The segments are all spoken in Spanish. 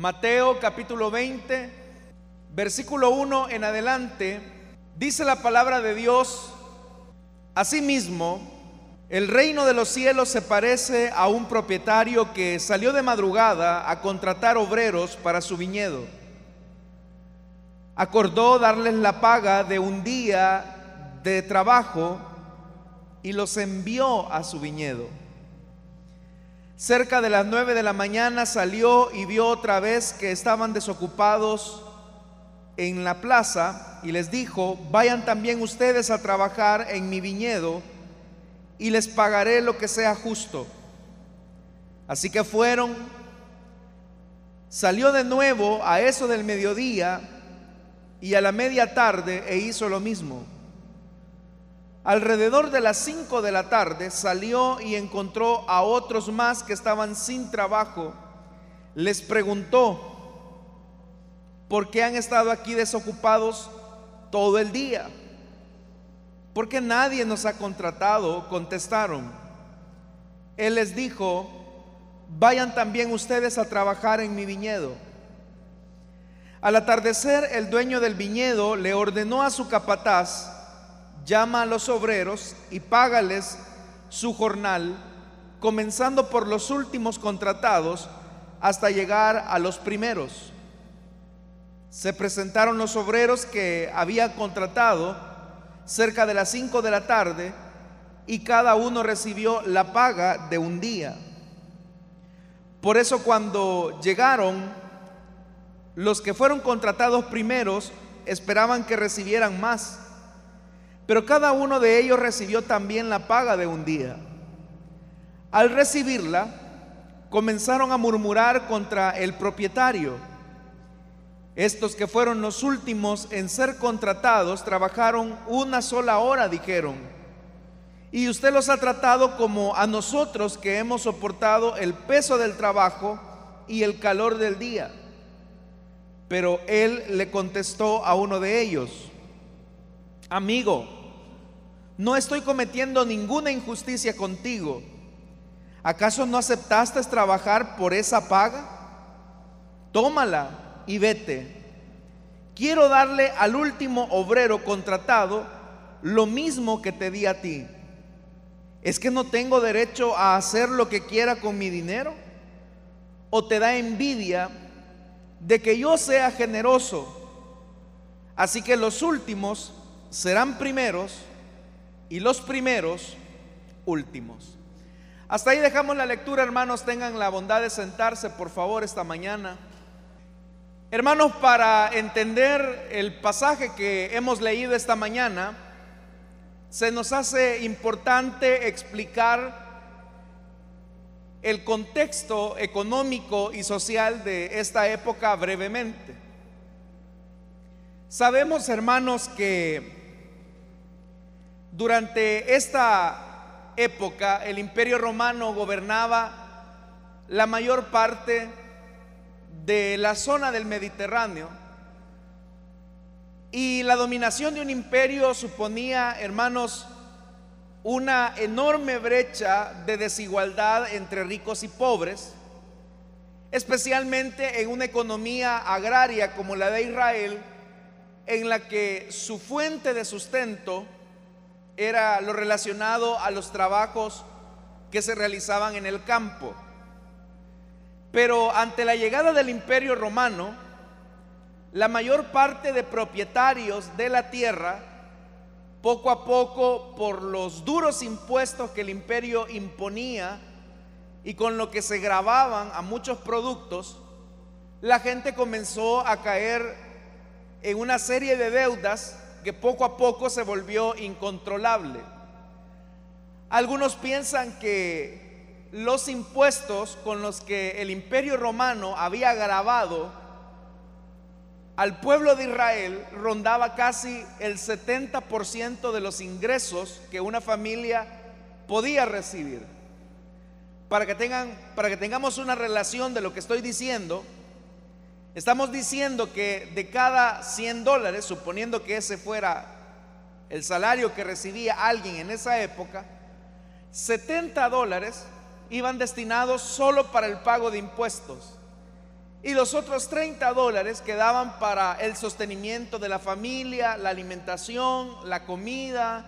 Mateo capítulo 20, versículo 1 en adelante, dice la palabra de Dios, asimismo, el reino de los cielos se parece a un propietario que salió de madrugada a contratar obreros para su viñedo. Acordó darles la paga de un día de trabajo y los envió a su viñedo. Cerca de las nueve de la mañana salió y vio otra vez que estaban desocupados en la plaza y les dijo, vayan también ustedes a trabajar en mi viñedo y les pagaré lo que sea justo. Así que fueron, salió de nuevo a eso del mediodía y a la media tarde e hizo lo mismo. Alrededor de las 5 de la tarde salió y encontró a otros más que estaban sin trabajo. Les preguntó, ¿por qué han estado aquí desocupados todo el día? Porque nadie nos ha contratado, contestaron. Él les dijo, vayan también ustedes a trabajar en mi viñedo. Al atardecer, el dueño del viñedo le ordenó a su capataz, llama a los obreros y págales su jornal, comenzando por los últimos contratados hasta llegar a los primeros. Se presentaron los obreros que había contratado cerca de las 5 de la tarde y cada uno recibió la paga de un día. Por eso cuando llegaron, los que fueron contratados primeros esperaban que recibieran más pero cada uno de ellos recibió también la paga de un día. Al recibirla, comenzaron a murmurar contra el propietario. Estos que fueron los últimos en ser contratados trabajaron una sola hora, dijeron. Y usted los ha tratado como a nosotros que hemos soportado el peso del trabajo y el calor del día. Pero él le contestó a uno de ellos, amigo, no estoy cometiendo ninguna injusticia contigo. ¿Acaso no aceptaste trabajar por esa paga? Tómala y vete. Quiero darle al último obrero contratado lo mismo que te di a ti. ¿Es que no tengo derecho a hacer lo que quiera con mi dinero? ¿O te da envidia de que yo sea generoso? Así que los últimos serán primeros y los primeros últimos. Hasta ahí dejamos la lectura, hermanos. Tengan la bondad de sentarse, por favor, esta mañana. Hermanos, para entender el pasaje que hemos leído esta mañana, se nos hace importante explicar el contexto económico y social de esta época brevemente. Sabemos, hermanos, que durante esta época el imperio romano gobernaba la mayor parte de la zona del Mediterráneo y la dominación de un imperio suponía, hermanos, una enorme brecha de desigualdad entre ricos y pobres, especialmente en una economía agraria como la de Israel, en la que su fuente de sustento era lo relacionado a los trabajos que se realizaban en el campo. Pero ante la llegada del imperio romano, la mayor parte de propietarios de la tierra, poco a poco, por los duros impuestos que el imperio imponía y con lo que se grababan a muchos productos, la gente comenzó a caer en una serie de deudas que poco a poco se volvió incontrolable. Algunos piensan que los impuestos con los que el imperio romano había grabado al pueblo de Israel rondaba casi el 70% de los ingresos que una familia podía recibir. Para que, tengan, para que tengamos una relación de lo que estoy diciendo, Estamos diciendo que de cada 100 dólares, suponiendo que ese fuera el salario que recibía alguien en esa época, 70 dólares iban destinados solo para el pago de impuestos y los otros 30 dólares quedaban para el sostenimiento de la familia, la alimentación, la comida,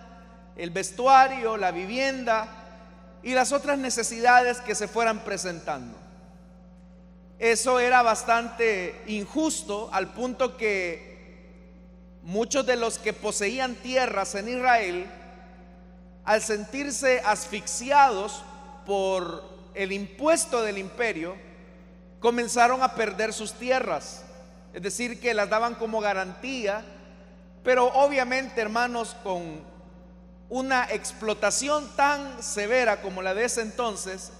el vestuario, la vivienda y las otras necesidades que se fueran presentando. Eso era bastante injusto al punto que muchos de los que poseían tierras en Israel, al sentirse asfixiados por el impuesto del imperio, comenzaron a perder sus tierras. Es decir, que las daban como garantía, pero obviamente, hermanos, con una explotación tan severa como la de ese entonces,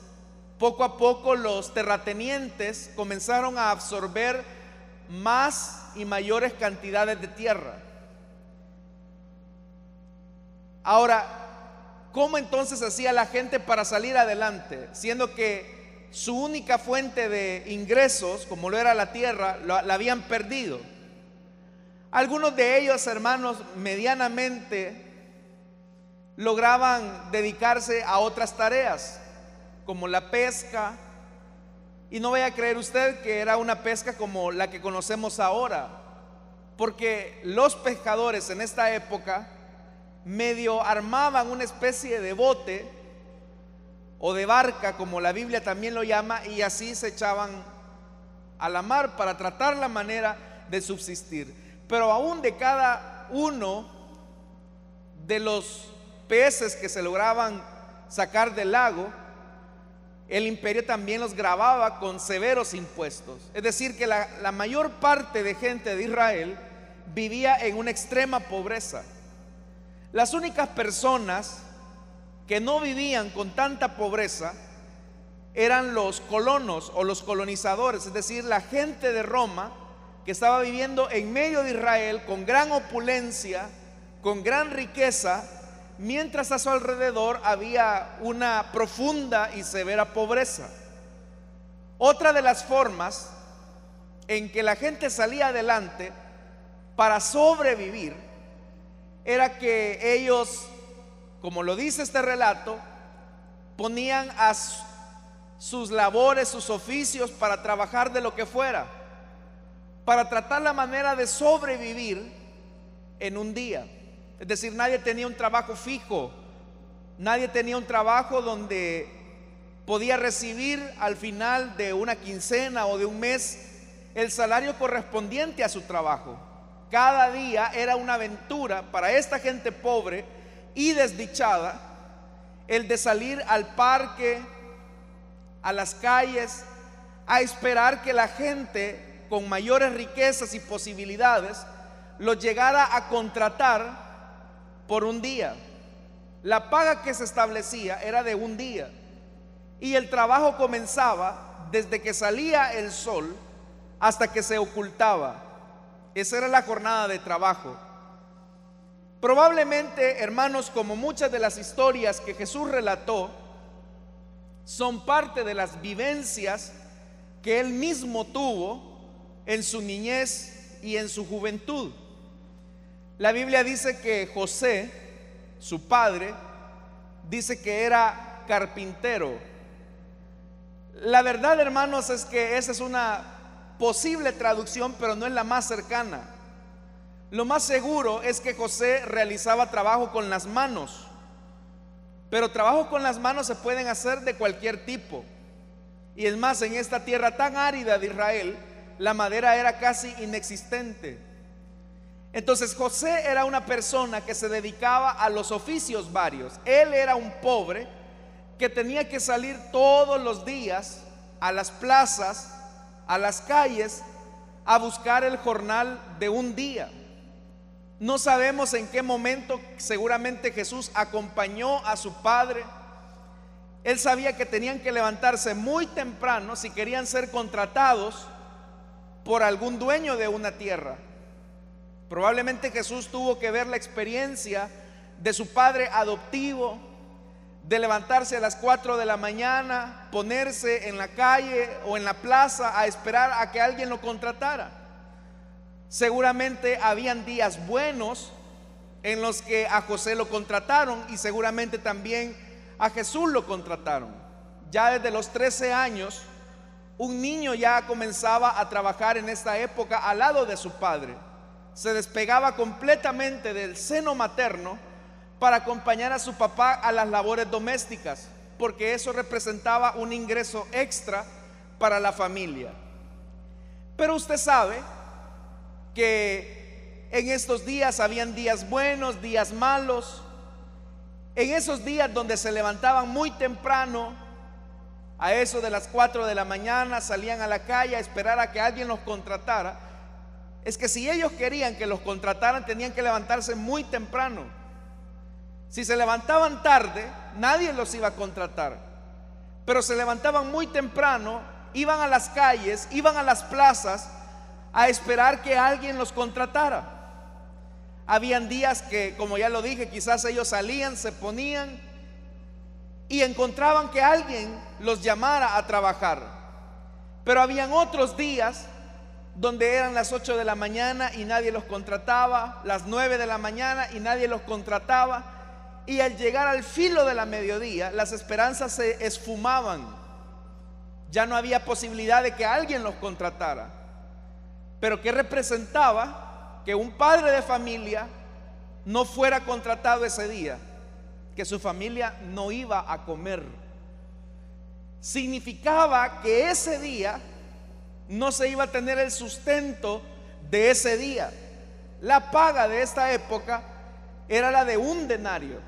poco a poco los terratenientes comenzaron a absorber más y mayores cantidades de tierra. Ahora, ¿cómo entonces hacía la gente para salir adelante? Siendo que su única fuente de ingresos, como lo era la tierra, la, habían perdido. Algunos de ellos, hermanos, medianamente lograban dedicarse a otras tareas como la pesca. Y no vaya a creer usted que era una pesca como la que conocemos ahora, porque los pescadores en esta época medio armaban una especie de bote o de barca, como la Biblia también lo llama, y así se echaban a la mar para tratar la manera de subsistir. Pero aún de cada uno de los peces que se lograban sacar del lago, el imperio también los grababa con severos impuestos. Es decir, que la, mayor parte de gente de Israel vivía en una extrema pobreza. Las únicas personas que no vivían con tanta pobreza eran los colonos o los colonizadores, es decir, la gente de Roma que estaba viviendo en medio de Israel con gran opulencia, con gran riqueza, mientras a su alrededor había una profunda y severa pobreza. Otra de las formas en que la gente salía adelante para sobrevivir era que ellos, como lo dice este relato, ponían a sus labores, sus oficios para trabajar de lo que fuera, para tratar la manera de sobrevivir en un día. Es decir, nadie tenía un trabajo fijo, nadie tenía un trabajo donde podía recibir al final de una quincena o de un mes el salario correspondiente a su trabajo. Cada día era una aventura para esta gente pobre y desdichada el de salir al parque, a las calles, a esperar que la gente con mayores riquezas y posibilidades los llegara a contratar por un día. La paga que se establecía era de un día. Y el trabajo comenzaba desde que salía el sol hasta que se ocultaba. Esa era la jornada de trabajo. Probablemente, hermanos, como muchas de las historias que Jesús relató, son parte de las vivencias que él mismo tuvo en su niñez y en su juventud. La Biblia dice que José, su padre, dice que era carpintero. La verdad, hermanos, es que esa es una posible traducción, pero no es la más cercana. Lo más seguro es que José realizaba trabajo con las manos, pero trabajo con las manos se pueden hacer de cualquier tipo. Y es más, en esta tierra tan árida de Israel, la madera era casi inexistente. Entonces José era una persona que se dedicaba a los oficios varios. Él era un pobre que tenía que salir todos los días a las plazas, a las calles, a buscar el jornal de un día. No sabemos en qué momento seguramente Jesús acompañó a su padre. Él sabía que tenían que levantarse muy temprano si querían ser contratados por algún dueño de una tierra. Probablemente Jesús tuvo que ver la experiencia de su padre adoptivo, de levantarse a las 4 de la mañana, ponerse en la calle o en la plaza a esperar a que alguien lo contratara. Seguramente habían días buenos en los que a José lo contrataron y seguramente también a Jesús lo contrataron. Ya desde los 13 años, un niño ya comenzaba a trabajar en esta época al lado de su padre. Se despegaba completamente del seno materno para acompañar a su papá a las labores domésticas, porque eso representaba un ingreso extra para la familia. Pero usted sabe que en estos días habían días buenos, días malos. En esos días donde se levantaban muy temprano, a eso de las 4 de la mañana, salían a la calle a esperar a que alguien los contratara, es que si ellos querían que los contrataran tenían que levantarse muy temprano. Si se levantaban tarde, nadie los iba a contratar. Pero se levantaban muy temprano, iban a las calles, iban a las plazas a esperar que alguien los contratara. Habían días que, como ya lo dije, quizás ellos salían, se ponían y encontraban que alguien los llamara a trabajar. Pero habían otros días donde eran las 8 de la mañana y nadie los contrataba, las 9 de la mañana y nadie los contrataba. Y al llegar al filo de la mediodía, las esperanzas se esfumaban. Ya no había posibilidad de que alguien los contratara. Pero ¿qué representaba que un padre de familia no fuera contratado ese día? Que su familia no iba a comer. Significaba que ese día no se iba a tener el sustento de ese día. La paga de esta época era la de un denario.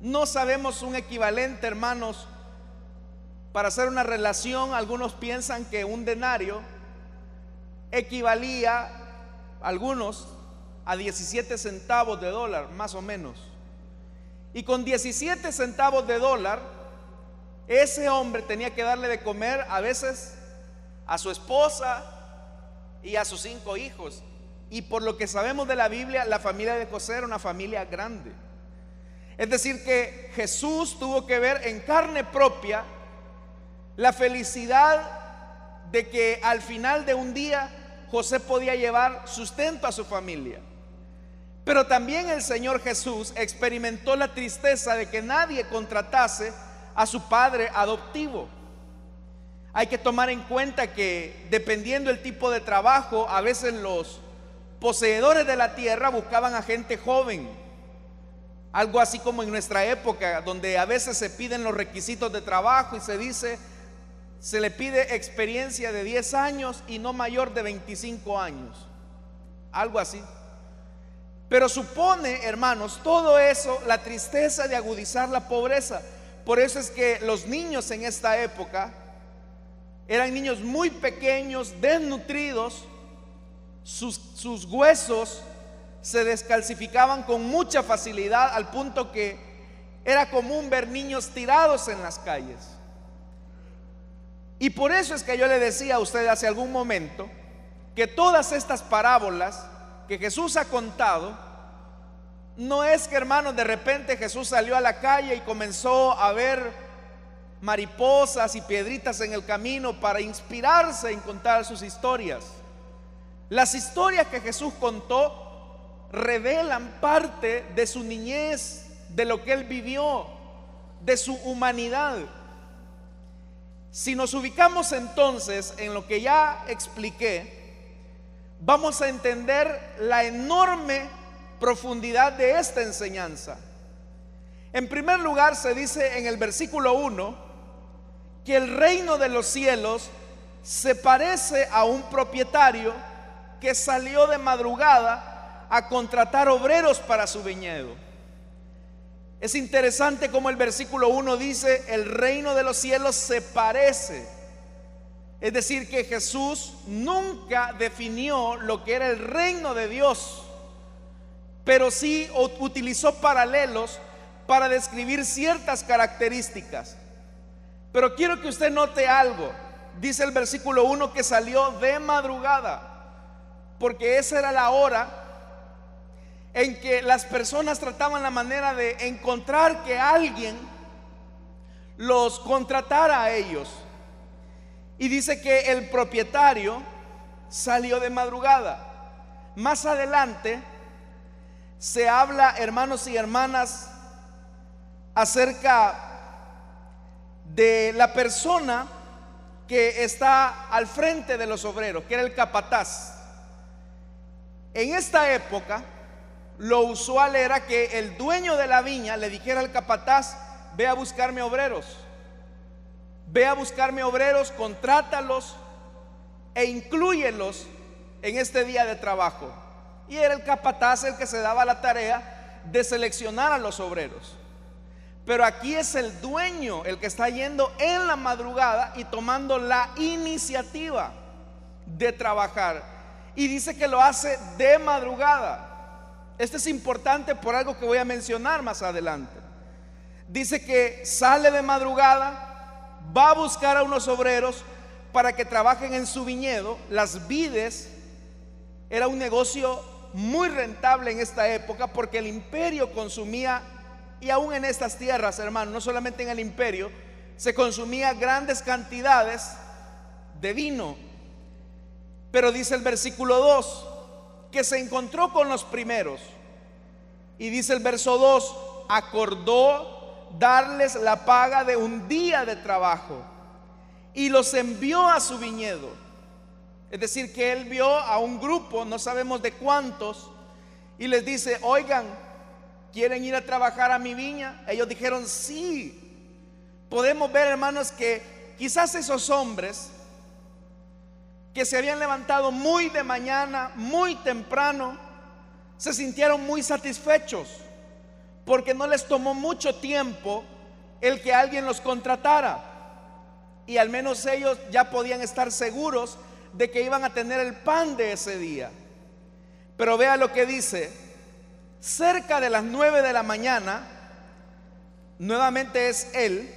No sabemos un equivalente, hermanos, para hacer una relación. Algunos piensan que un denario equivalía, algunos, a 17 centavos de dólar, más o menos. Y con 17 centavos de dólar, ese hombre tenía que darle de comer a veces a su esposa y a sus cinco hijos. Y por lo que sabemos de la Biblia, la familia de José era una familia grande. Es decir, que Jesús tuvo que ver en carne propia la felicidad de que al final de un día José podía llevar sustento a su familia. Pero también el Señor Jesús experimentó la tristeza de que nadie contratase a su padre adoptivo. Hay que tomar en cuenta que dependiendo el tipo de trabajo, a veces los poseedores de la tierra buscaban a gente joven. Algo así como en nuestra época, donde a veces se piden los requisitos de trabajo y se dice, se le pide experiencia de 10 años y no mayor de 25 años. Algo así. Pero supone, hermanos, todo eso, la tristeza de agudizar la pobreza. Por eso es que los niños en esta época eran niños muy pequeños, desnutridos, sus, sus huesos se descalcificaban con mucha facilidad al punto que era común ver niños tirados en las calles. Y por eso es que yo le decía a usted hace algún momento que todas estas parábolas que Jesús ha contado, no es que hermanos de repente Jesús salió a la calle y comenzó a ver mariposas y piedritas en el camino para inspirarse en contar sus historias. Las historias que Jesús contó revelan parte de su niñez, de lo que él vivió, de su humanidad. Si nos ubicamos entonces en lo que ya expliqué, vamos a entender la enorme profundidad de esta enseñanza. En primer lugar, se dice en el versículo 1, que el reino de los cielos se parece a un propietario que salió de madrugada a contratar obreros para su viñedo. Es interesante como el versículo 1 dice, el reino de los cielos se parece. Es decir, que Jesús nunca definió lo que era el reino de Dios, pero sí utilizó paralelos para describir ciertas características. Pero quiero que usted note algo. Dice el versículo 1 que salió de madrugada, porque esa era la hora en que las personas trataban la manera de encontrar que alguien los contratara a ellos. Y dice que el propietario salió de madrugada. Más adelante se habla, hermanos y hermanas, acerca de la persona que está al frente de los obreros, que era el capataz. En esta época, lo usual era que el dueño de la viña le dijera al capataz, ve a buscarme obreros, ve a buscarme obreros, contrátalos e incluyelos en este día de trabajo. Y era el capataz el que se daba la tarea de seleccionar a los obreros. Pero aquí es el dueño el que está yendo en la madrugada y tomando la iniciativa de trabajar. Y dice que lo hace de madrugada. Esto es importante por algo que voy a mencionar más adelante. Dice que sale de madrugada, va a buscar a unos obreros para que trabajen en su viñedo. Las vides era un negocio muy rentable en esta época porque el imperio consumía y aún en estas tierras, hermano, no solamente en el imperio, se consumía grandes cantidades de vino. Pero dice el versículo 2, que se encontró con los primeros. Y dice el verso 2, acordó darles la paga de un día de trabajo y los envió a su viñedo. Es decir, que él vio a un grupo, no sabemos de cuántos, y les dice, oigan, ¿Quieren ir a trabajar a mi viña? Ellos dijeron, sí. Podemos ver, hermanos, que quizás esos hombres que se habían levantado muy de mañana, muy temprano, se sintieron muy satisfechos porque no les tomó mucho tiempo el que alguien los contratara. Y al menos ellos ya podían estar seguros de que iban a tener el pan de ese día. Pero vea lo que dice Cerca de las nueve de la mañana, nuevamente es él,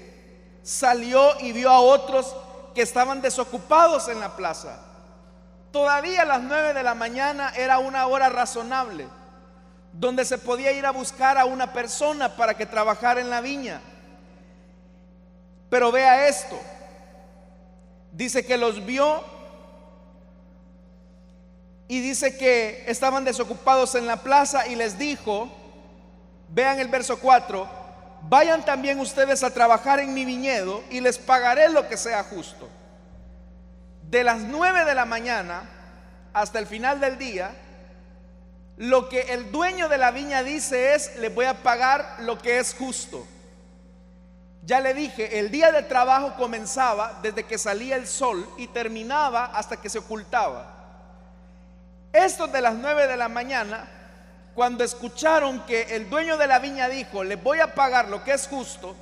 salió y vio a otros que estaban desocupados en la plaza. Todavía a las nueve de la mañana era una hora razonable, donde se podía ir a buscar a una persona para que trabajara en la viña. Pero vea esto, dice que los vio y dice que estaban desocupados en la plaza y les dijo, vean el verso 4, vayan también ustedes a trabajar en mi viñedo y les pagaré lo que sea justo. De las 9 de la mañana hasta el final del día, lo que el dueño de la viña dice es, les voy a pagar lo que es justo. Ya le dije, el día de trabajo comenzaba desde que salía el sol y terminaba hasta que se ocultaba. Estos de las 9 de la mañana, cuando escucharon que el dueño de la viña dijo, les voy a pagar lo que es justo,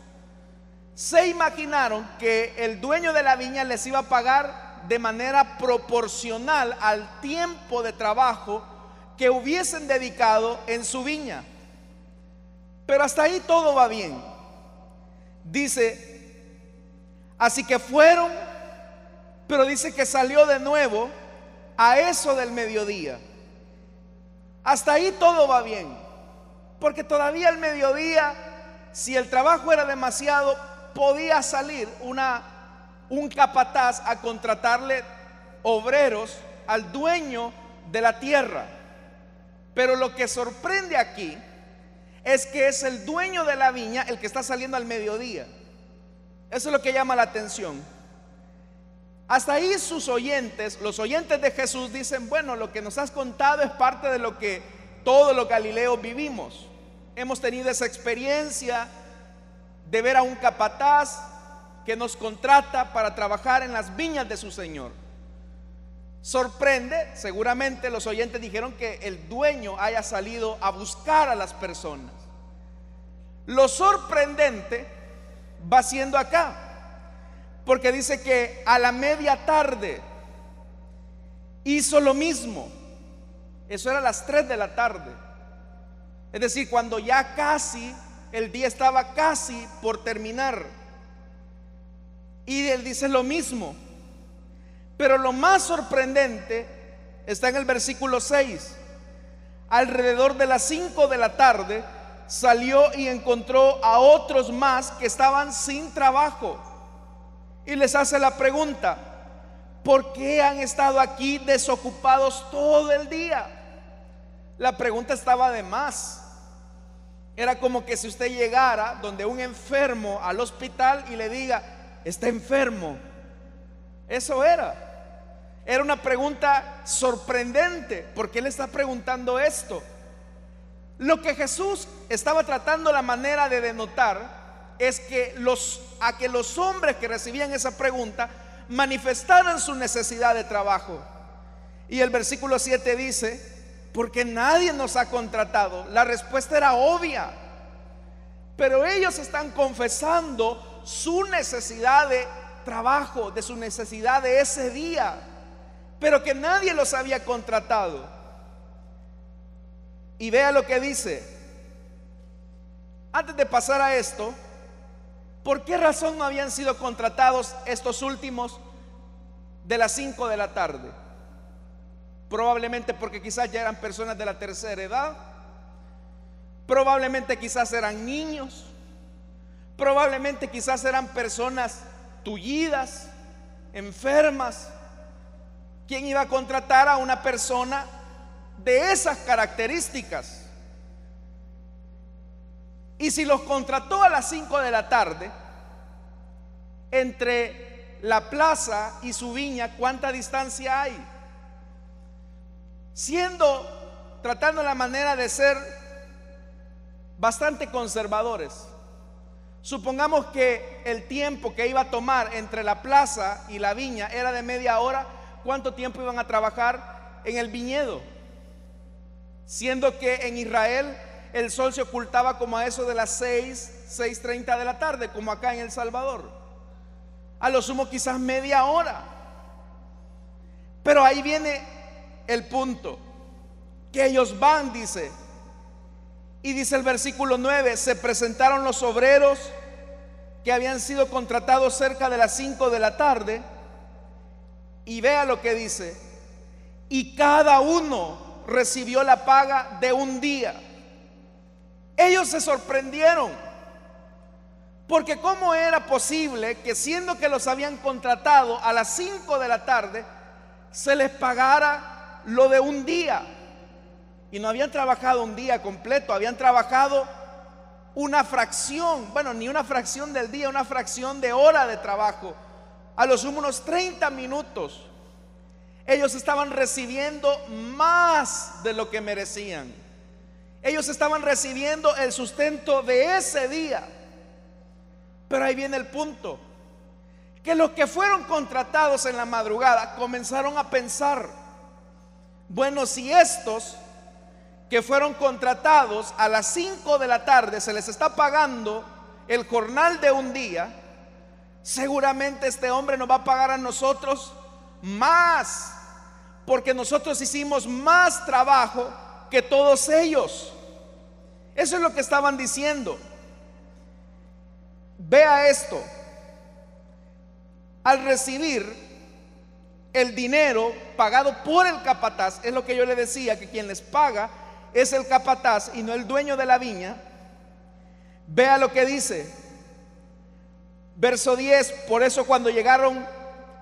se imaginaron que el dueño de la viña les iba a pagar de manera proporcional al tiempo de trabajo que hubiesen dedicado en su viña. Pero hasta ahí todo va bien. Dice, así que fueron, pero dice que salió de nuevo a eso del mediodía. Hasta ahí todo va bien. Porque todavía el mediodía, si el trabajo era demasiado, podía salir una, un capataz a contratarle obreros al dueño de la tierra. Pero lo que sorprende aquí es que es el dueño de la viña el que está saliendo al mediodía. Eso es lo que llama la atención. Hasta ahí sus oyentes, los oyentes de Jesús dicen, bueno, lo que nos has contado es parte de lo que todos los galileos vivimos. Hemos tenido esa experiencia de ver a un capataz que nos contrata para trabajar en las viñas de su Señor. Sorprende, seguramente los oyentes dijeron que el dueño haya salido a buscar a las personas. Lo sorprendente va siendo acá. Porque dice que a la media tarde hizo lo mismo. Eso era a las 3 de la tarde. Es decir, cuando ya casi, el día estaba casi por terminar. Y él dice lo mismo. Pero lo más sorprendente está en el versículo 6. Alrededor de las 5 de la tarde salió y encontró a otros más que estaban sin trabajo y les hace la pregunta, ¿por qué han estado aquí desocupados todo el día? La pregunta estaba de más. Era como que si usted llegara donde un enfermo al hospital y le diga, está enfermo, Eso era. Era una pregunta sorprendente, porque él está preguntando esto. Lo que Jesús estaba tratando la manera de denotar es que los a que los hombres que recibían esa pregunta manifestaran su necesidad de trabajo. Y el versículo 7 dice, porque nadie nos ha contratado. La respuesta era obvia. Pero ellos están confesando su necesidad de trabajo, de su necesidad de ese día, pero que nadie los había contratado. Y vea lo que dice. Antes de pasar a esto, ¿por qué razón no habían sido contratados estos últimos de las 5 de la tarde? Probablemente porque quizás ya eran personas de la tercera edad. Probablemente quizás eran niños. Probablemente quizás eran personas tullidas, enfermas. ¿Quién iba a contratar a una persona de esas características? Y si los contrató a las 5 de la tarde, entre la plaza y su viña, ¿cuánta distancia hay? Siendo, tratando la manera de ser bastante conservadores. Supongamos que el tiempo que iba a tomar entre la plaza y la viña era de media hora, ¿cuánto tiempo iban a trabajar en el viñedo? Siendo que en Israel el sol se ocultaba como a eso de las 6, 6.30 de la tarde, como acá en El Salvador. A lo sumo quizás media hora. Pero ahí viene el punto, que ellos van, dice. Y dice el versículo 9, se presentaron los obreros que habían sido contratados cerca de las 5 de la tarde. Y vea lo que dice. Y cada uno recibió la paga de un día. Ellos se sorprendieron. Porque cómo era posible que siendo que los habían contratado a las 5 de la tarde, se les pagara lo de un día. Y no habían trabajado un día completo, habían trabajado una fracción, bueno, ni una fracción del día, una fracción de hora de trabajo. A los unos 30 minutos. Ellos estaban recibiendo más de lo que merecían. Ellos estaban recibiendo el sustento de ese día. Pero ahí viene el punto. Que los que fueron contratados en la madrugada comenzaron a pensar, bueno, si estos que fueron contratados a las 5 de la tarde se les está pagando el jornal de un día, seguramente este hombre nos va a pagar a nosotros más, porque nosotros hicimos más trabajo que todos ellos. Eso es lo que estaban diciendo. Vea esto. Al recibir el dinero pagado por el capataz, es lo que yo le decía, que quien les paga es el capataz y no el dueño de la viña. Vea lo que dice. Verso 10, por eso cuando llegaron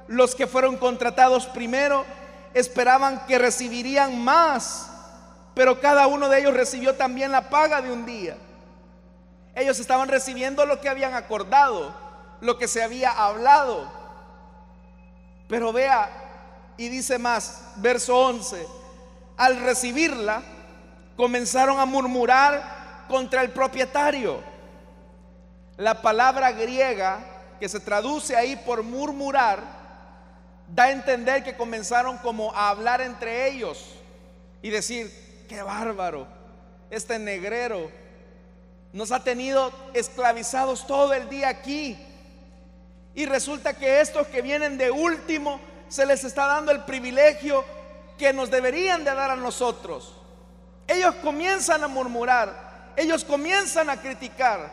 los que fueron contratados primero, esperaban que recibirían más pero cada uno de ellos recibió también la paga de un día. Ellos estaban recibiendo lo que habían acordado, lo que se había hablado. Pero vea, y dice más, verso 11, al recibirla, comenzaron a murmurar contra el propietario. La palabra griega que se traduce ahí por murmurar, da a entender que comenzaron como a hablar entre ellos y decir, qué bárbaro, este negrero nos ha tenido esclavizados todo el día aquí. Y resulta que estos que vienen de último se les está dando el privilegio que nos deberían de dar a nosotros. Ellos comienzan a murmurar, ellos comienzan a criticar.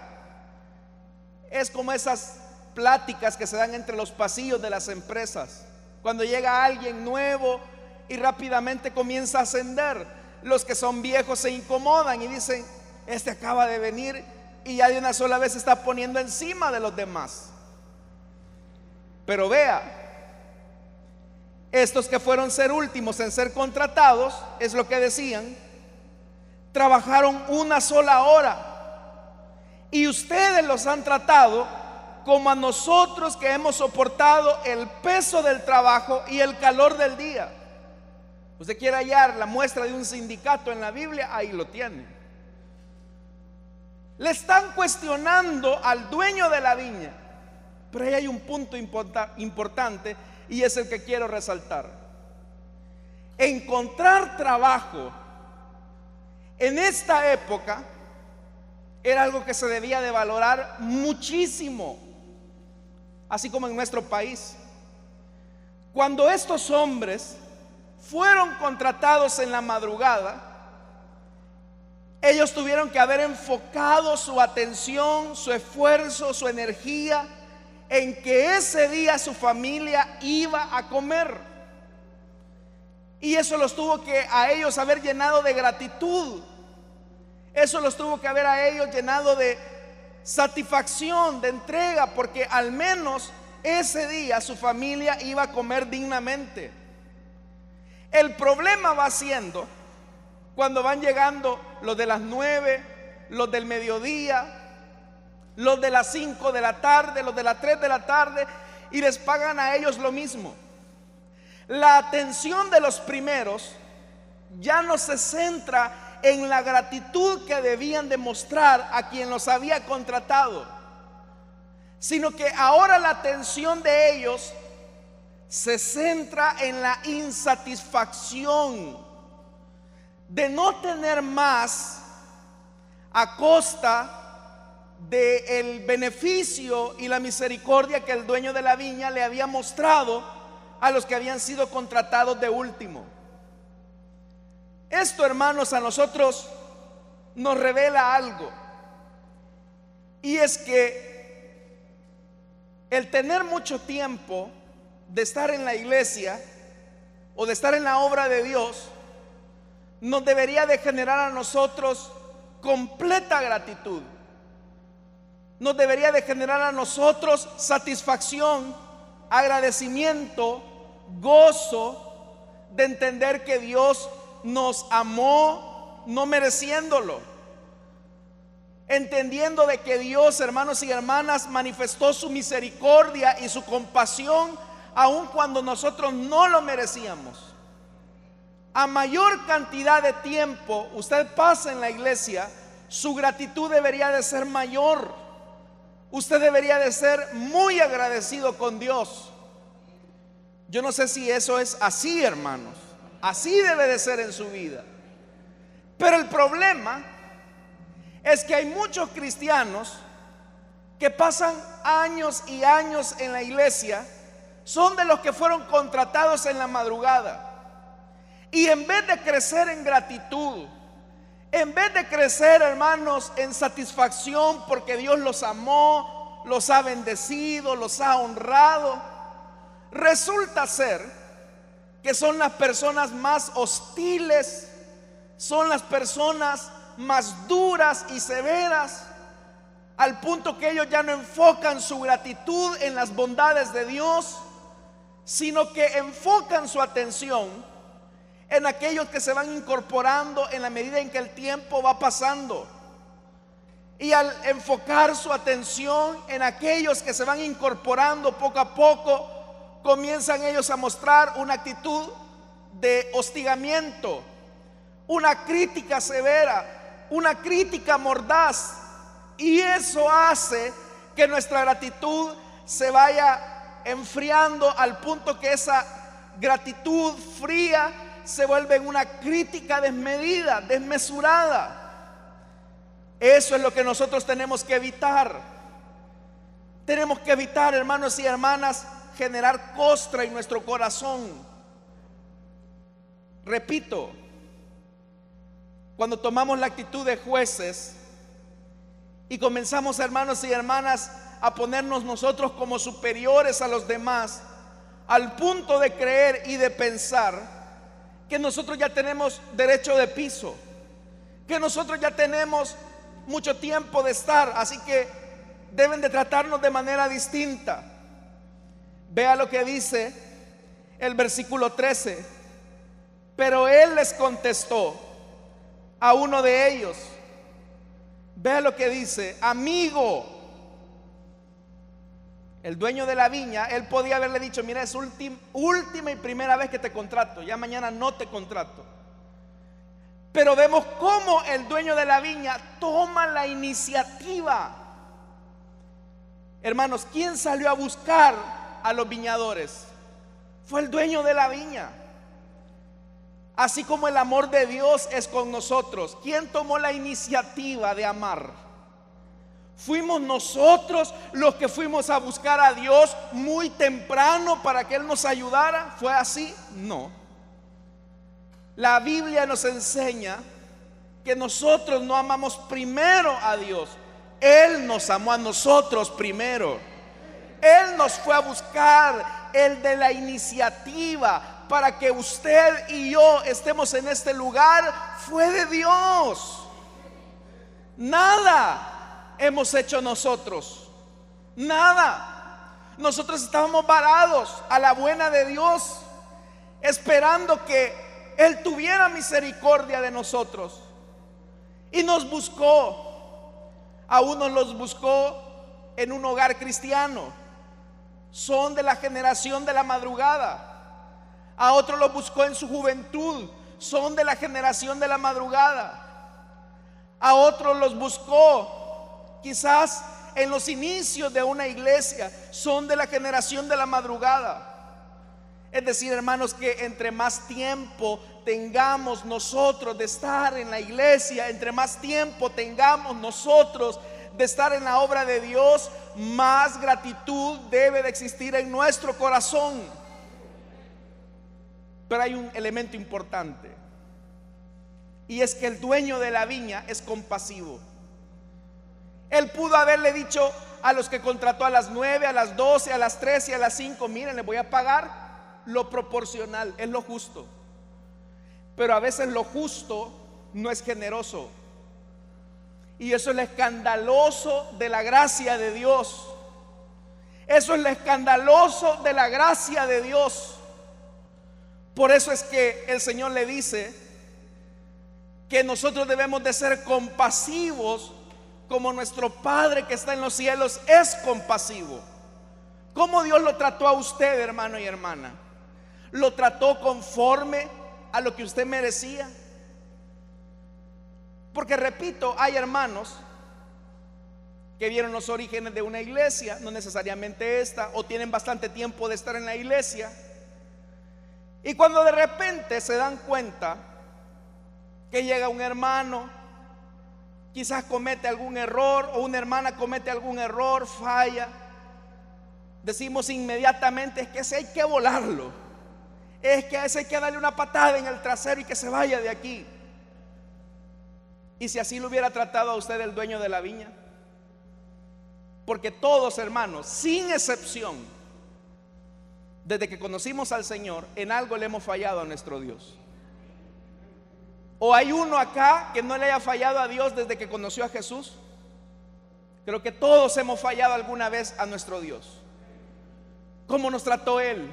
Es como esas pláticas que se dan entre los pasillos de las empresas. Cuando llega alguien nuevo y rápidamente comienza a ascender los que son viejos se incomodan y dicen, este acaba de venir y ya de una sola vez se está poniendo encima de los demás. Pero vea, estos que fueron ser últimos en ser contratados, es lo que decían, trabajaron una sola hora y ustedes los han tratado como a nosotros que hemos soportado el peso del trabajo y el calor del día. Usted quiere hallar la muestra de un sindicato en la Biblia, ahí lo tiene. Le están cuestionando al dueño de la viña, pero ahí hay un punto importante y es el que quiero resaltar. Encontrar trabajo en esta época era algo que se debía de valorar muchísimo, así como en nuestro país. Cuando estos hombres fueron contratados en la madrugada, ellos tuvieron que haber enfocado su atención, su esfuerzo, su energía en que ese día su familia iba a comer. Y eso los tuvo que a ellos haber llenado de gratitud. Eso los tuvo que haber a ellos llenado de satisfacción, de entrega, porque al menos ese día su familia iba a comer dignamente. El problema va siendo cuando van llegando los de las nueve, los del mediodía, los de las cinco de la tarde, los de las tres de la tarde, y les pagan a ellos lo mismo. La atención de los primeros ya no se centra en la gratitud que debían demostrar a quien los había contratado, sino que ahora la atención de ellos se centra en la insatisfacción de no tener más a costa del beneficio y la misericordia que el dueño de la viña le había mostrado a los que habían sido contratados de último. Esto, hermanos, a nosotros nos revela algo. Y es que el tener mucho tiempo de estar en la iglesia o de estar en la obra de Dios nos debería de generar a nosotros completa gratitud. Nos debería de generar a nosotros satisfacción, agradecimiento, gozo de entender que Dios nos amó no mereciéndolo. Entendiendo de que Dios, hermanos y hermanas, manifestó su misericordia y su compasión aun cuando nosotros no lo merecíamos. A mayor cantidad de tiempo usted pasa en la iglesia, su gratitud debería de ser mayor. Usted debería de ser muy agradecido con Dios. Yo no sé si eso es así, hermanos. Así debe de ser en su vida. Pero el problema es que hay muchos cristianos que pasan años y años en la iglesia son de los que fueron contratados en la madrugada. Y en vez de crecer en gratitud, en vez de crecer, hermanos, en satisfacción porque Dios los amó, los ha bendecido, los ha honrado, resulta ser que son las personas más hostiles, son las personas más duras y severas, al punto que ellos ya no enfocan su gratitud en las bondades de Dios, sino que enfocan su atención en aquellos que se van incorporando en la medida en que el tiempo va pasando. Y al enfocar su atención en aquellos que se van incorporando poco a poco, comienzan ellos a mostrar una actitud de hostigamiento, una crítica severa, una crítica mordaz. Y eso hace que nuestra gratitud se vaya enfriando al punto que esa gratitud fría se vuelve en una crítica desmedida, desmesurada. Eso es lo que nosotros tenemos que evitar. Tenemos que evitar, hermanos y hermanas, generar costra en nuestro corazón. Repito, cuando tomamos la actitud de jueces y comenzamos, hermanos y hermanas, a ponernos nosotros como superiores a los demás, al punto de creer y de pensar que nosotros ya tenemos derecho de piso, que nosotros ya tenemos mucho tiempo de estar, así que deben de tratarnos de manera distinta. Vea lo que dice el versículo 13. Pero él les contestó a uno de ellos. Vea lo que dice, amigo, el dueño de la viña, él podía haberle dicho, mira, es última y primera vez que te contrato, ya mañana no te contrato. Pero vemos cómo el dueño de la viña toma la iniciativa. Hermanos, ¿quién salió a buscar a los viñadores? Fue el dueño de la viña. Así como el amor de Dios es con nosotros. ¿Quién tomó la iniciativa de amar? ¿Fuimos nosotros los que fuimos a buscar a Dios muy temprano para que Él nos ayudara? ¿Fue así? No. La Biblia nos enseña que nosotros no amamos primero a Dios. Él nos amó a nosotros primero. Él nos fue a buscar, el de la iniciativa para que usted y yo estemos en este lugar, fue de Dios. Nada hemos hecho nosotros. Nada. Nosotros estábamos varados a la buena de Dios, esperando que Él tuviera misericordia de nosotros. Y nos buscó. A unos los buscó en un hogar cristiano. Son de la generación de la madrugada. A otros los buscó en su juventud. Son de la generación de la madrugada. A otros los buscó quizás en los inicios de una iglesia, son de la generación de la madrugada. Es decir, hermanos, que entre más tiempo tengamos nosotros de estar en la iglesia, entre más tiempo tengamos nosotros de estar en la obra de Dios, más gratitud debe de existir en nuestro corazón. Pero hay un elemento importante, y es que el dueño de la viña es compasivo. Él pudo haberle dicho a los que contrató a las 9, a las 12, a las 13 y a las 5, miren, les voy a pagar lo proporcional, es lo justo. Pero a veces lo justo no es generoso. Y eso es lo escandaloso de la gracia de Dios. Eso es lo escandaloso de la gracia de Dios. Por eso es que el Señor le dice que nosotros debemos de ser compasivos como nuestro Padre que está en los cielos es compasivo. ¿Cómo Dios lo trató a usted, hermano y hermana? ¿Lo trató conforme a lo que usted merecía? Porque repito, hay hermanos que vieron los orígenes de una iglesia, no necesariamente esta, o tienen bastante tiempo de estar en la iglesia. Y cuando de repente se dan cuenta que llega un hermano quizás comete algún error o una hermana comete algún error, falla, decimos inmediatamente es que ese hay que volarlo, es que a ese hay que darle una patada en el trasero y que se vaya de aquí. Y si así lo hubiera tratado a usted el dueño de la viña, porque todos hermanos, sin excepción, desde que conocimos al Señor, en algo le hemos fallado a nuestro Dios. ¿O hay uno acá que no le haya fallado a Dios desde que conoció a Jesús? Creo que todos hemos fallado alguna vez a nuestro Dios. ¿Cómo nos trató Él?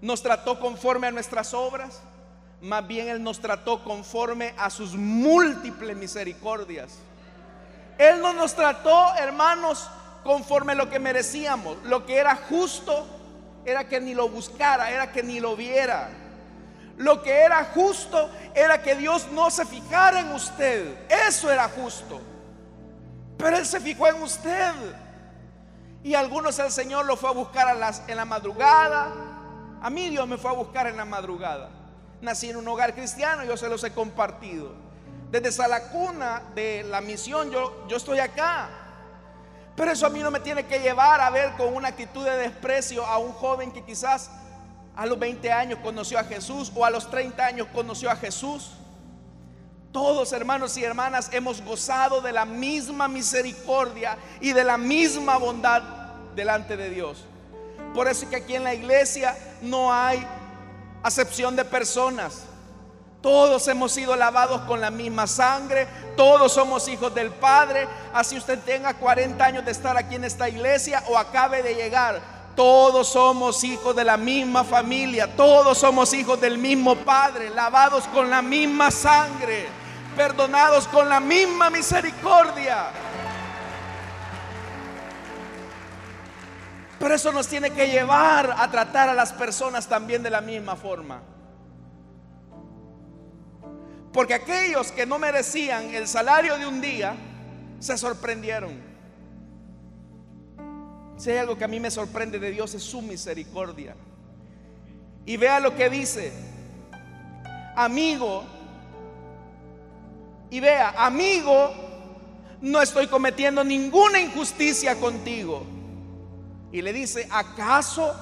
¿Nos trató conforme a nuestras obras? Más bien Él nos trató conforme a sus múltiples misericordias. Él no nos trató, hermanos, conforme a lo que merecíamos. Lo que era justo era que ni lo buscara, era que ni lo viera. Lo que era justo era que Dios no se fijara en usted. Eso era justo. Pero Él se fijó en usted. Y algunos el Señor lo fue a buscar en la madrugada. A mí Dios me fue a buscar en la madrugada. Nací en un hogar cristiano, yo se los he compartido. Desde la cuna de la misión yo, yo estoy acá. Pero eso a mí no me tiene que llevar a ver con una actitud de desprecio a un joven que quizás a los 20 años conoció a Jesús o a los 30 años conoció a Jesús. Todos hermanos y hermanas hemos gozado de la misma misericordia y de la misma bondad delante de Dios. Por eso es que aquí en la iglesia no hay acepción de personas. Todos hemos sido lavados con la misma sangre, todos somos hijos del Padre. Así usted tenga 40 años de estar aquí en esta iglesia o acabe de llegar, todos somos hijos de la misma familia, todos somos hijos del mismo Padre, lavados con la misma sangre, perdonados con la misma misericordia. Pero eso nos tiene que llevar a tratar a las personas también de la misma forma. Porque aquellos que no merecían el salario de un día, se sorprendieron. Si hay algo que a mí me sorprende de Dios es su misericordia. Y vea lo que dice, amigo, y vea, amigo, no estoy cometiendo ninguna injusticia contigo. Y le dice, ¿acaso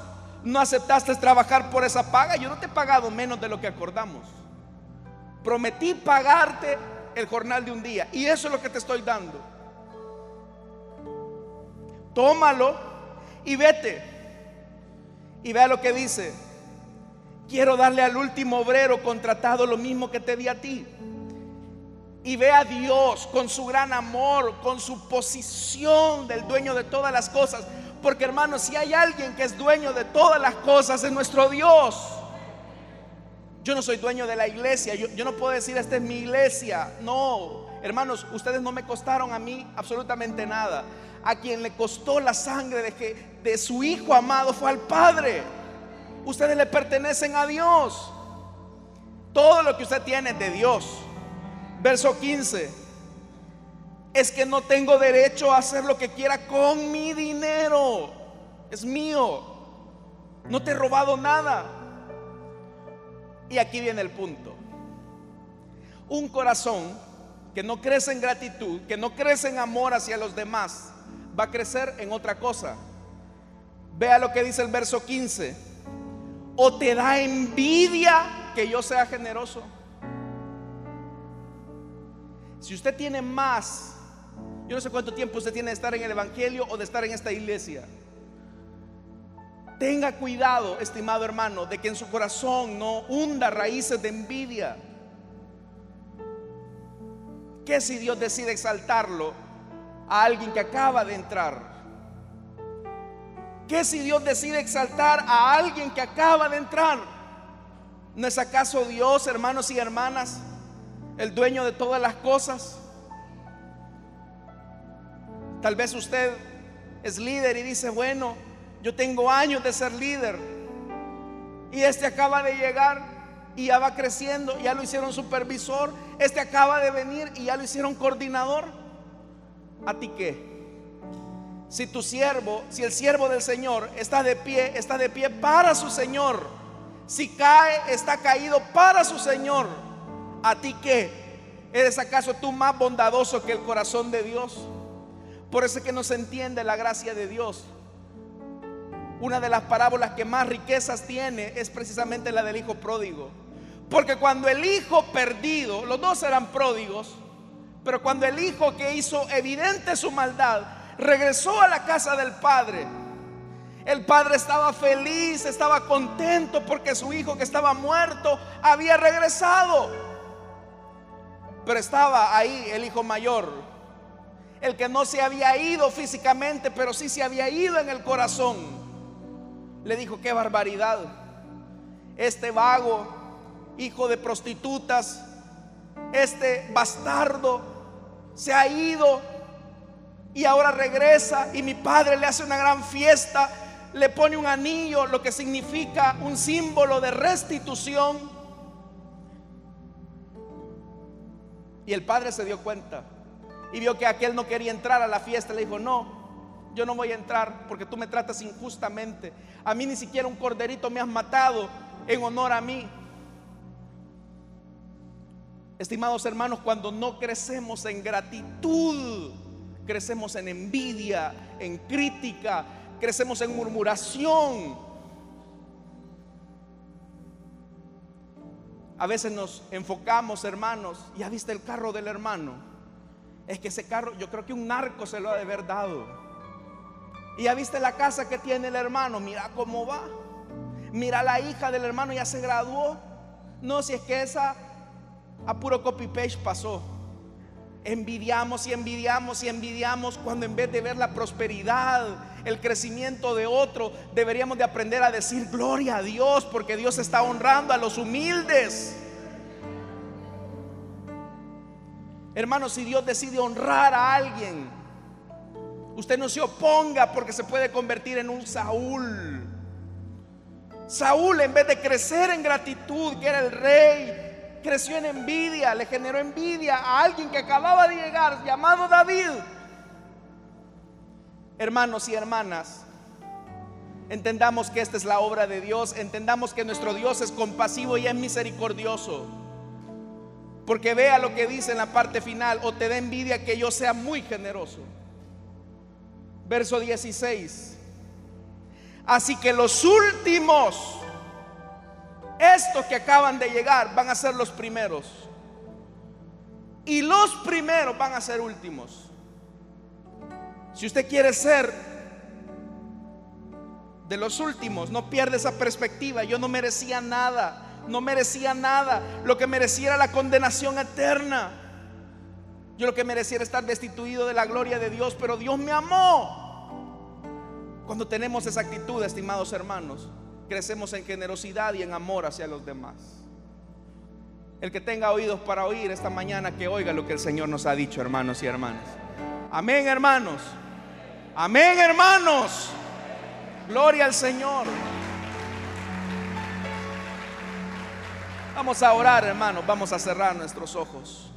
no aceptaste trabajar por esa paga? Yo no te he pagado menos de lo que acordamos. Prometí pagarte el jornal de un día. Y eso es lo que te estoy dando. Tómalo y vete. Y vea lo que dice. Quiero darle al último obrero contratado lo mismo que te di a ti. Y ve a Dios con su gran amor, con su posición del dueño de todas las cosas. Porque hermanos, si hay alguien que es dueño de todas las cosas, es nuestro Dios. Yo no soy dueño de la iglesia. Yo, yo, no puedo decir, esta es mi iglesia. No, hermanos, ustedes no me costaron a mí absolutamente nada. A quien le costó la sangre de, su hijo amado fue al Padre. Ustedes le pertenecen a Dios. Todo lo que usted tiene es de Dios. Verso 15. Es que no tengo derecho a hacer lo que quiera con mi dinero. Es mío. No te he robado nada. Y aquí viene el punto. Un corazón que no crece en gratitud, que no crece en amor hacia los demás, va a crecer en otra cosa. Vea lo que dice el verso 15. O te da envidia que yo sea generoso. Si usted tiene más, yo no sé cuánto tiempo usted tiene de estar en el Evangelio o de estar en esta iglesia. Tenga cuidado, estimado hermano, de que en su corazón no hunda raíces de envidia. ¿Qué si Dios decide exaltarlo a alguien que acaba de entrar? ¿Qué si Dios decide exaltar a alguien que acaba de entrar? ¿No es acaso Dios, hermanos y hermanas, el dueño de todas las cosas? Tal vez usted es líder y dice, bueno, yo tengo años de ser líder. Y este acaba de llegar y ya va creciendo, ya lo hicieron supervisor. Este acaba de venir y ya lo hicieron coordinador. ¿A ti qué? Si tu siervo, si el siervo del Señor está de pie, está de pie para su Señor. Si cae, está caído para su Señor. ¿A ti qué? ¿Eres acaso tú más bondadoso que el corazón de Dios? Por eso es que no se entiende la gracia de Dios. Una de las parábolas que más riquezas tiene es precisamente la del hijo pródigo. Porque cuando el hijo perdido, los dos eran pródigos, pero cuando el hijo que hizo evidente su maldad regresó a la casa del padre, el padre estaba feliz, estaba contento porque su hijo que estaba muerto había regresado. Pero estaba ahí el hijo mayor, el que no se había ido físicamente, pero sí se había ido en el corazón le dijo, qué barbaridad. Este vago, hijo de prostitutas, este bastardo, se ha ido y ahora regresa y mi padre le hace una gran fiesta, le pone un anillo, lo que significa un símbolo de restitución. Y el padre se dio cuenta y vio que aquel no quería entrar a la fiesta, le dijo, no, yo no voy a entrar porque tú me tratas injustamente. A mí ni siquiera un corderito me has matado en honor a mí. Estimados hermanos, cuando no crecemos en gratitud, crecemos en envidia, en crítica, crecemos en murmuración. A veces nos enfocamos, hermanos, ya viste el carro del hermano. Es que ese carro, yo creo que un narco se lo ha de haber dado. Y ya viste la casa que tiene el hermano, mira cómo va. Mira la hija del hermano ya se graduó. No, si es que esa a puro copy page pasó. Envidiamos y envidiamos y envidiamos cuando en vez de ver la prosperidad, el crecimiento de otro, deberíamos de aprender a decir gloria a Dios porque Dios está honrando a los humildes. Hermanos, si Dios decide honrar a alguien, Usted no se oponga porque se puede convertir en un Saúl. Saúl en vez de crecer en gratitud, que era el rey, creció en envidia, le generó envidia a alguien que acababa de llegar, llamado David. Hermanos y hermanas, entendamos que esta es la obra de Dios, entendamos que nuestro Dios es compasivo y es misericordioso. Porque vea lo que dice en la parte final, o te da envidia que yo sea muy generoso. Verso 16. Así que los últimos, estos que acaban de llegar, van a ser los primeros. Y los primeros van a ser últimos. Si usted quiere ser de los últimos, no pierda esa perspectiva. Yo no merecía nada, no merecía nada. Lo que merecía era la condenación eterna. Yo lo que merecía era estar destituido de la gloria de Dios, pero Dios me amó. Cuando tenemos esa actitud, estimados hermanos, crecemos en generosidad y en amor hacia los demás. El que tenga oídos para oír esta mañana, que oiga lo que el Señor nos ha dicho, hermanos y hermanas. Amén, hermanos. Amén, hermanos. Gloria al Señor. Vamos a orar, hermanos. Vamos a cerrar nuestros ojos.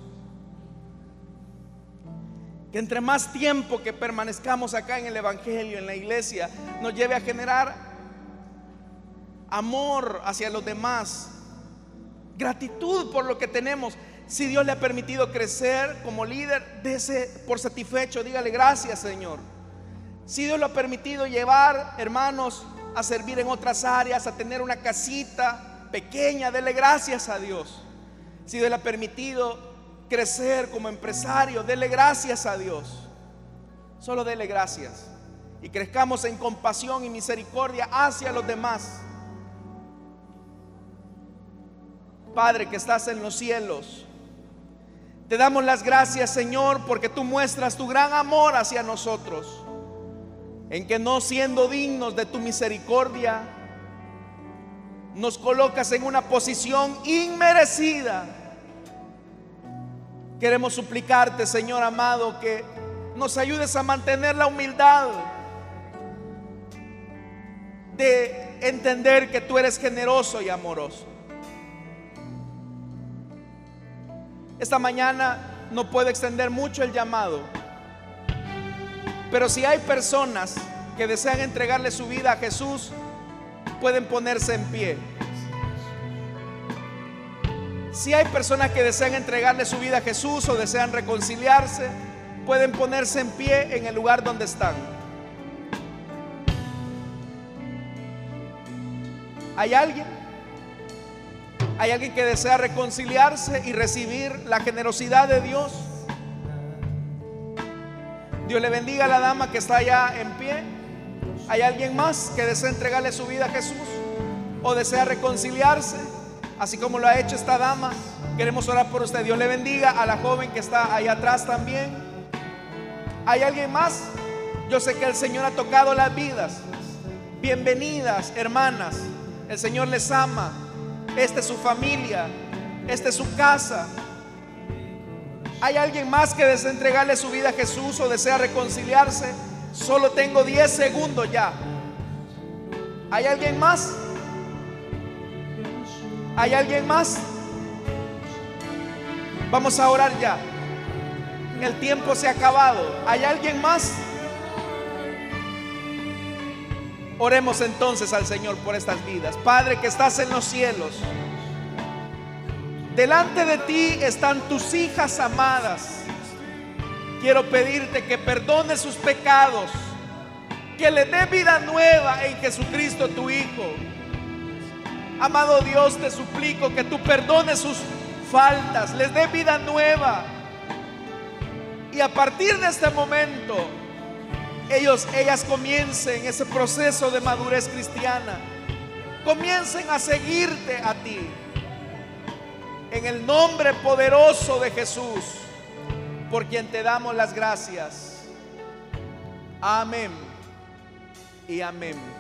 Que entre más tiempo que permanezcamos acá en el Evangelio, en la iglesia, nos lleve a generar amor hacia los demás, gratitud por lo que tenemos. Si Dios le ha permitido crecer como líder, dése por satisfecho, dígale gracias Señor. Si Dios lo ha permitido llevar, hermanos, a servir en otras áreas, a tener una casita pequeña, dele gracias a Dios. Si Dios le ha permitido crecer como empresario, dele gracias a Dios. Solo dele gracias. Y crezcamos en compasión y misericordia hacia los demás. Padre que estás en los cielos, te damos las gracias Señor porque tú muestras tu gran amor hacia nosotros en que no siendo dignos de tu misericordia, nos colocas en una posición inmerecida. Queremos suplicarte, Señor amado, que nos ayudes a mantener la humildad de entender que tú eres generoso y amoroso. Esta mañana no puedo extender mucho el llamado pero si hay personas que desean entregarle su vida a Jesús, pueden ponerse en pie. Si hay personas que desean entregarle su vida a Jesús o desean reconciliarse, pueden ponerse en pie en el lugar donde están. ¿Hay alguien? ¿Hay alguien que desea reconciliarse y recibir la generosidad de Dios? Dios le bendiga a la dama que está allá en pie. ¿Hay alguien más que desea entregarle su vida a Jesús? ¿O desea reconciliarse? Así como lo ha hecho esta dama. Queremos orar por usted. Dios le bendiga a la joven que está ahí atrás también. ¿Hay alguien más? Yo sé que el Señor ha tocado las vidas. Bienvenidas, hermanas. El Señor les ama. Esta es su familia. Esta es su casa. ¿Hay alguien más que desea entregarle su vida a Jesús o desea reconciliarse? Solo tengo 10 segundos ya. ¿Hay alguien más? ¿Hay alguien más? Vamos a orar ya. El tiempo se ha acabado. ¿Hay alguien más? Oremos entonces al Señor por estas vidas. Padre que estás en los cielos. Delante de ti están tus hijas amadas. Quiero pedirte que perdones sus pecados, que le dé vida nueva en Jesucristo tu Hijo. Amado Dios, te suplico que tú perdones sus faltas, les dé vida nueva. Y a partir de este momento, ellos, ellas comiencen ese proceso de madurez cristiana. Comiencen a seguirte a ti. En el nombre poderoso de Jesús, por quien te damos las gracias. Amén y amén.